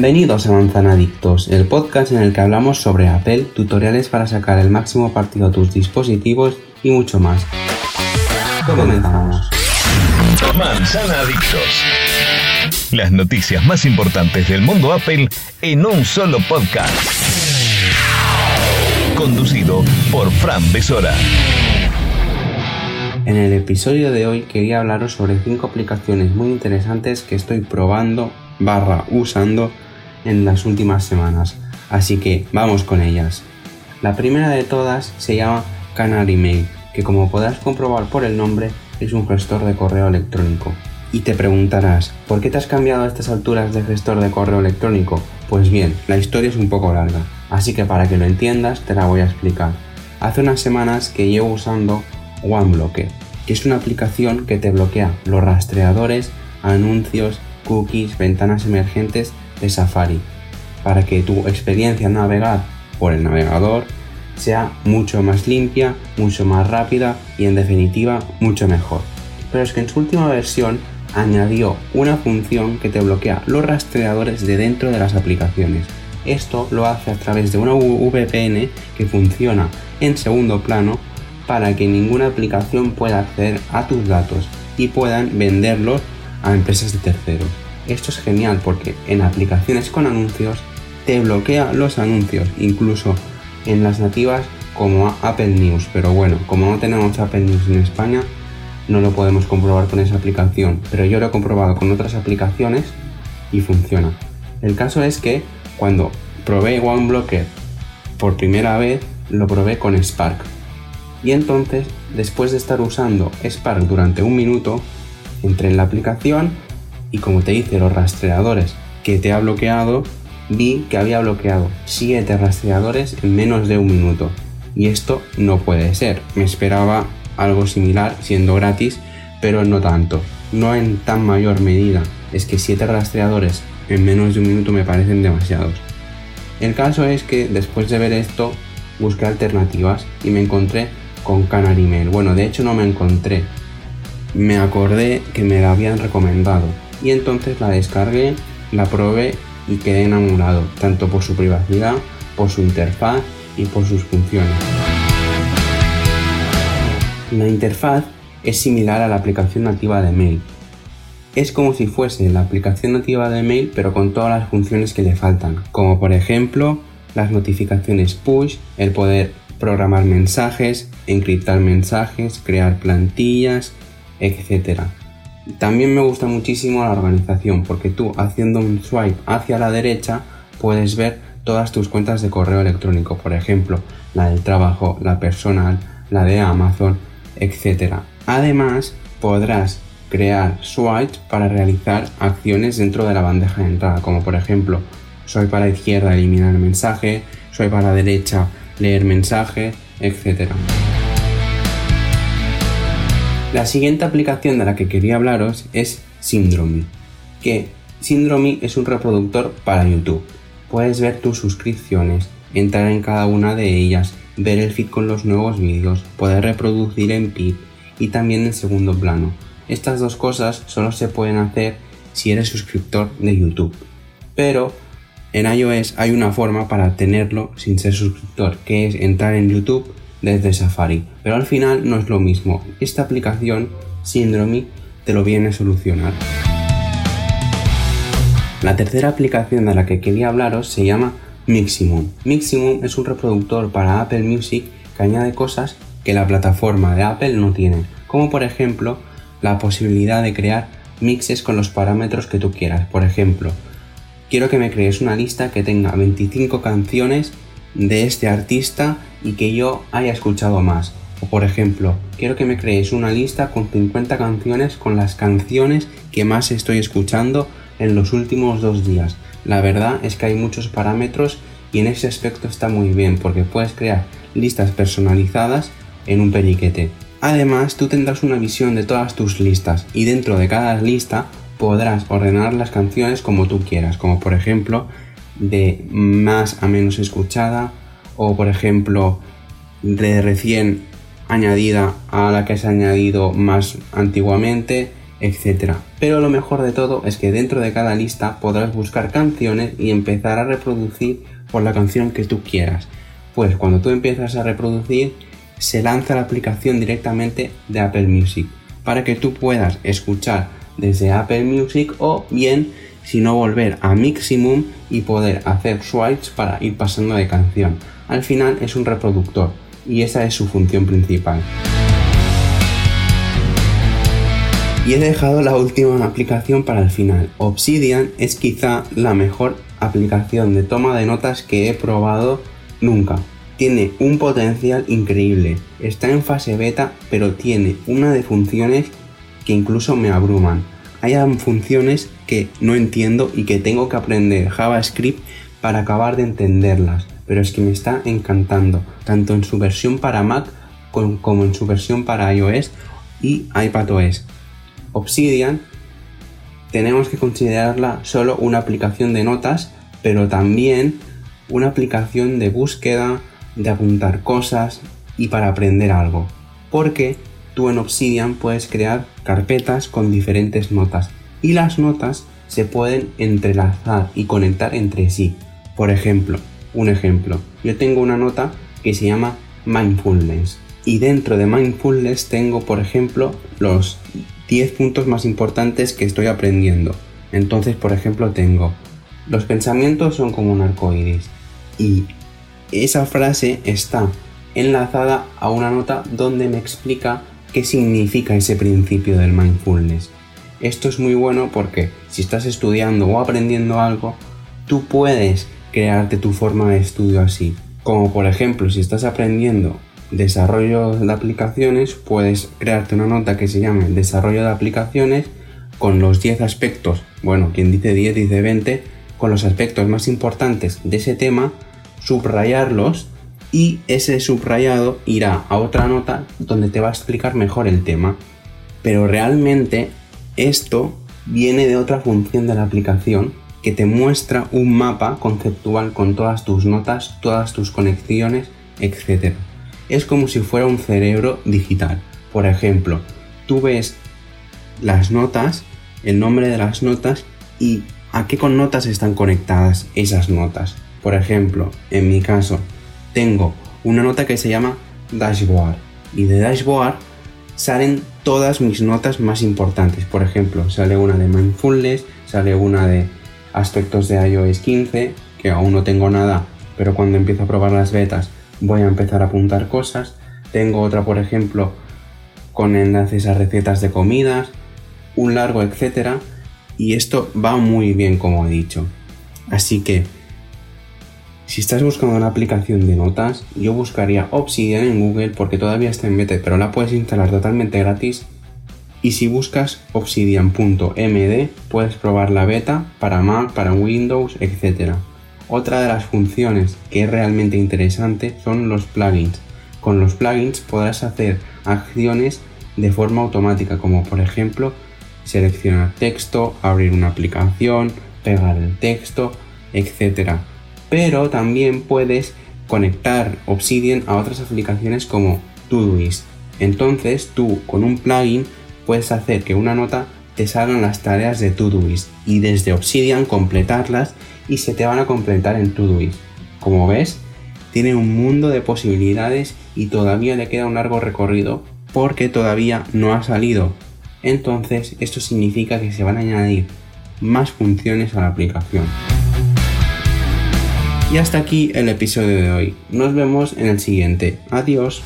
Bienvenidos a Manzanadictos, el podcast en el que hablamos sobre Apple, tutoriales para sacar el máximo partido a tus dispositivos y mucho más. Comenzamos. Manzanadictos. Las noticias más importantes del mundo Apple en un solo podcast. Conducido por Fran Besora. En el episodio de hoy quería hablaros sobre 5 aplicaciones muy interesantes que estoy probando barra usando en las últimas semanas. Así que vamos con ellas. La primera de todas se llama Canary Mail, que como podrás comprobar por el nombre es un gestor de correo electrónico. Y te preguntarás, ¿por qué te has cambiado a estas alturas de gestor de correo electrónico? Pues bien, la historia es un poco larga, así que para que lo entiendas te la voy a explicar. Hace unas semanas que llevo usando OneBlocker, que es una aplicación que te bloquea los rastreadores, anuncios, cookies, ventanas emergentes de Safari, para que tu experiencia navegar por el navegador sea mucho más limpia, mucho más rápida y en definitiva mucho mejor. Pero es que en su última versión añadió una función que te bloquea los rastreadores de dentro de las aplicaciones. Esto lo hace a través de una VPN que funciona en segundo plano para que ninguna aplicación pueda acceder a tus datos y puedan venderlos a empresas de terceros. Esto es genial porque en aplicaciones con anuncios te bloquea los anuncios, incluso en las nativas como Apple News. Pero bueno, como no tenemos Apple News en España, no lo podemos comprobar con esa aplicación. Pero yo lo he comprobado con otras aplicaciones y funciona. El caso es que cuando probé OneBlocker por primera vez, lo probé con Spark. Y entonces, después de estar usando Spark durante un minuto, entré en la aplicación y como te dice los rastreadores que te ha bloqueado, vi que había bloqueado 7 rastreadores en menos de un minuto. Y esto no puede ser. Me esperaba algo similar siendo gratis, pero no tanto. No en tan mayor medida. Es que 7 rastreadores en menos de un minuto me parecen demasiados. El caso es que después de ver esto busqué alternativas y me encontré con Canary Mail. Bueno, de hecho no me encontré. Me acordé que me la habían recomendado y entonces la descargué, la probé y quedé enamorado, tanto por su privacidad, por su interfaz y por sus funciones. La interfaz es similar a la aplicación nativa de Mail. Es como si fuese la aplicación nativa de Mail pero con todas las funciones que le faltan, como por ejemplo las notificaciones push, el poder programar mensajes, encriptar mensajes, crear plantillas, etc. También me gusta muchísimo la organización porque tú haciendo un swipe hacia la derecha puedes ver todas tus cuentas de correo electrónico, por ejemplo, la del trabajo, la personal, la de Amazon, etc. Además, podrás crear swipes para realizar acciones dentro de la bandeja de entrada, como por ejemplo, soy para la izquierda eliminar mensaje, soy para la derecha leer mensaje, etc. La siguiente aplicación de la que quería hablaros es Syndrome, que Syndrome es un reproductor para YouTube. Puedes ver tus suscripciones, entrar en cada una de ellas, ver el feed con los nuevos vídeos, poder reproducir en PIB y también en segundo plano. Estas dos cosas solo se pueden hacer si eres suscriptor de YouTube. Pero en iOS hay una forma para tenerlo sin ser suscriptor, que es entrar en YouTube desde Safari. Pero al final no es lo mismo. Esta aplicación, Syndrome, te lo viene a solucionar. La tercera aplicación de la que quería hablaros se llama Miximum. Miximum es un reproductor para Apple Music que añade cosas que la plataforma de Apple no tiene, como por ejemplo la posibilidad de crear mixes con los parámetros que tú quieras. Por ejemplo, quiero que me crees una lista que tenga 25 canciones de este artista y que yo haya escuchado más. O por ejemplo, quiero que me crees una lista con 50 canciones con las canciones que más estoy escuchando en los últimos dos días. La verdad es que hay muchos parámetros y en ese aspecto está muy bien porque puedes crear listas personalizadas en un periquete. Además, tú tendrás una visión de todas tus listas y dentro de cada lista podrás ordenar las canciones como tú quieras, como por ejemplo de más a menos escuchada o por ejemplo de recién añadida a la que se ha añadido más antiguamente etc. Pero lo mejor de todo es que dentro de cada lista podrás buscar canciones y empezar a reproducir por la canción que tú quieras. Pues cuando tú empiezas a reproducir, se lanza la aplicación directamente de Apple Music para que tú puedas escuchar desde Apple Music o bien si no volver a Miximum y poder hacer swipes para ir pasando de canción. Al final es un reproductor y esa es su función principal. Y he dejado la última aplicación para el final. Obsidian es quizá la mejor aplicación de toma de notas que he probado nunca. Tiene un potencial increíble. Está en fase beta, pero tiene una de funciones que incluso me abruman. Hay funciones que no entiendo y que tengo que aprender JavaScript para acabar de entenderlas, pero es que me está encantando, tanto en su versión para Mac como en su versión para iOS y iPadOS. Obsidian tenemos que considerarla solo una aplicación de notas, pero también una aplicación de búsqueda, de apuntar cosas y para aprender algo. Porque tú en Obsidian puedes crear carpetas con diferentes notas y las notas se pueden entrelazar y conectar entre sí. Por ejemplo, un ejemplo, yo tengo una nota que se llama mindfulness y dentro de mindfulness tengo, por ejemplo, los 10 puntos más importantes que estoy aprendiendo. Entonces, por ejemplo, tengo los pensamientos son como un arco iris y esa frase está enlazada a una nota donde me explica qué significa ese principio del mindfulness. Esto es muy bueno porque si estás estudiando o aprendiendo algo, tú puedes crearte tu forma de estudio así. Como por ejemplo, si estás aprendiendo desarrollo de aplicaciones, puedes crearte una nota que se llame desarrollo de aplicaciones con los 10 aspectos, bueno, quien dice 10 dice 20, con los aspectos más importantes de ese tema, subrayarlos y ese subrayado irá a otra nota donde te va a explicar mejor el tema. Pero realmente esto viene de otra función de la aplicación que te muestra un mapa conceptual con todas tus notas, todas tus conexiones, etc. Es como si fuera un cerebro digital. Por ejemplo, tú ves las notas, el nombre de las notas y a qué con notas están conectadas esas notas. Por ejemplo, en mi caso, tengo una nota que se llama dashboard y de dashboard salen todas mis notas más importantes. Por ejemplo, sale una de mindfulness, sale una de aspectos de iOS 15, que aún no tengo nada, pero cuando empiezo a probar las betas voy a empezar a apuntar cosas. Tengo otra, por ejemplo, con enlaces a recetas de comidas, un largo, etcétera. Y esto va muy bien, como he dicho. Así que, si estás buscando una aplicación de notas, yo buscaría Obsidian en Google porque todavía está en beta, pero la puedes instalar totalmente gratis. Y si buscas obsidian.md, puedes probar la beta para Mac, para Windows, etc. Otra de las funciones que es realmente interesante son los plugins. Con los plugins podrás hacer acciones de forma automática, como por ejemplo seleccionar texto, abrir una aplicación, pegar el texto, etc pero también puedes conectar Obsidian a otras aplicaciones como Todoist. Entonces tú con un plugin puedes hacer que una nota te salgan las tareas de Todoist y desde Obsidian completarlas y se te van a completar en Todoist. Como ves, tiene un mundo de posibilidades y todavía le queda un largo recorrido porque todavía no ha salido. Entonces esto significa que se van a añadir más funciones a la aplicación. Y hasta aquí el episodio de hoy. Nos vemos en el siguiente. Adiós.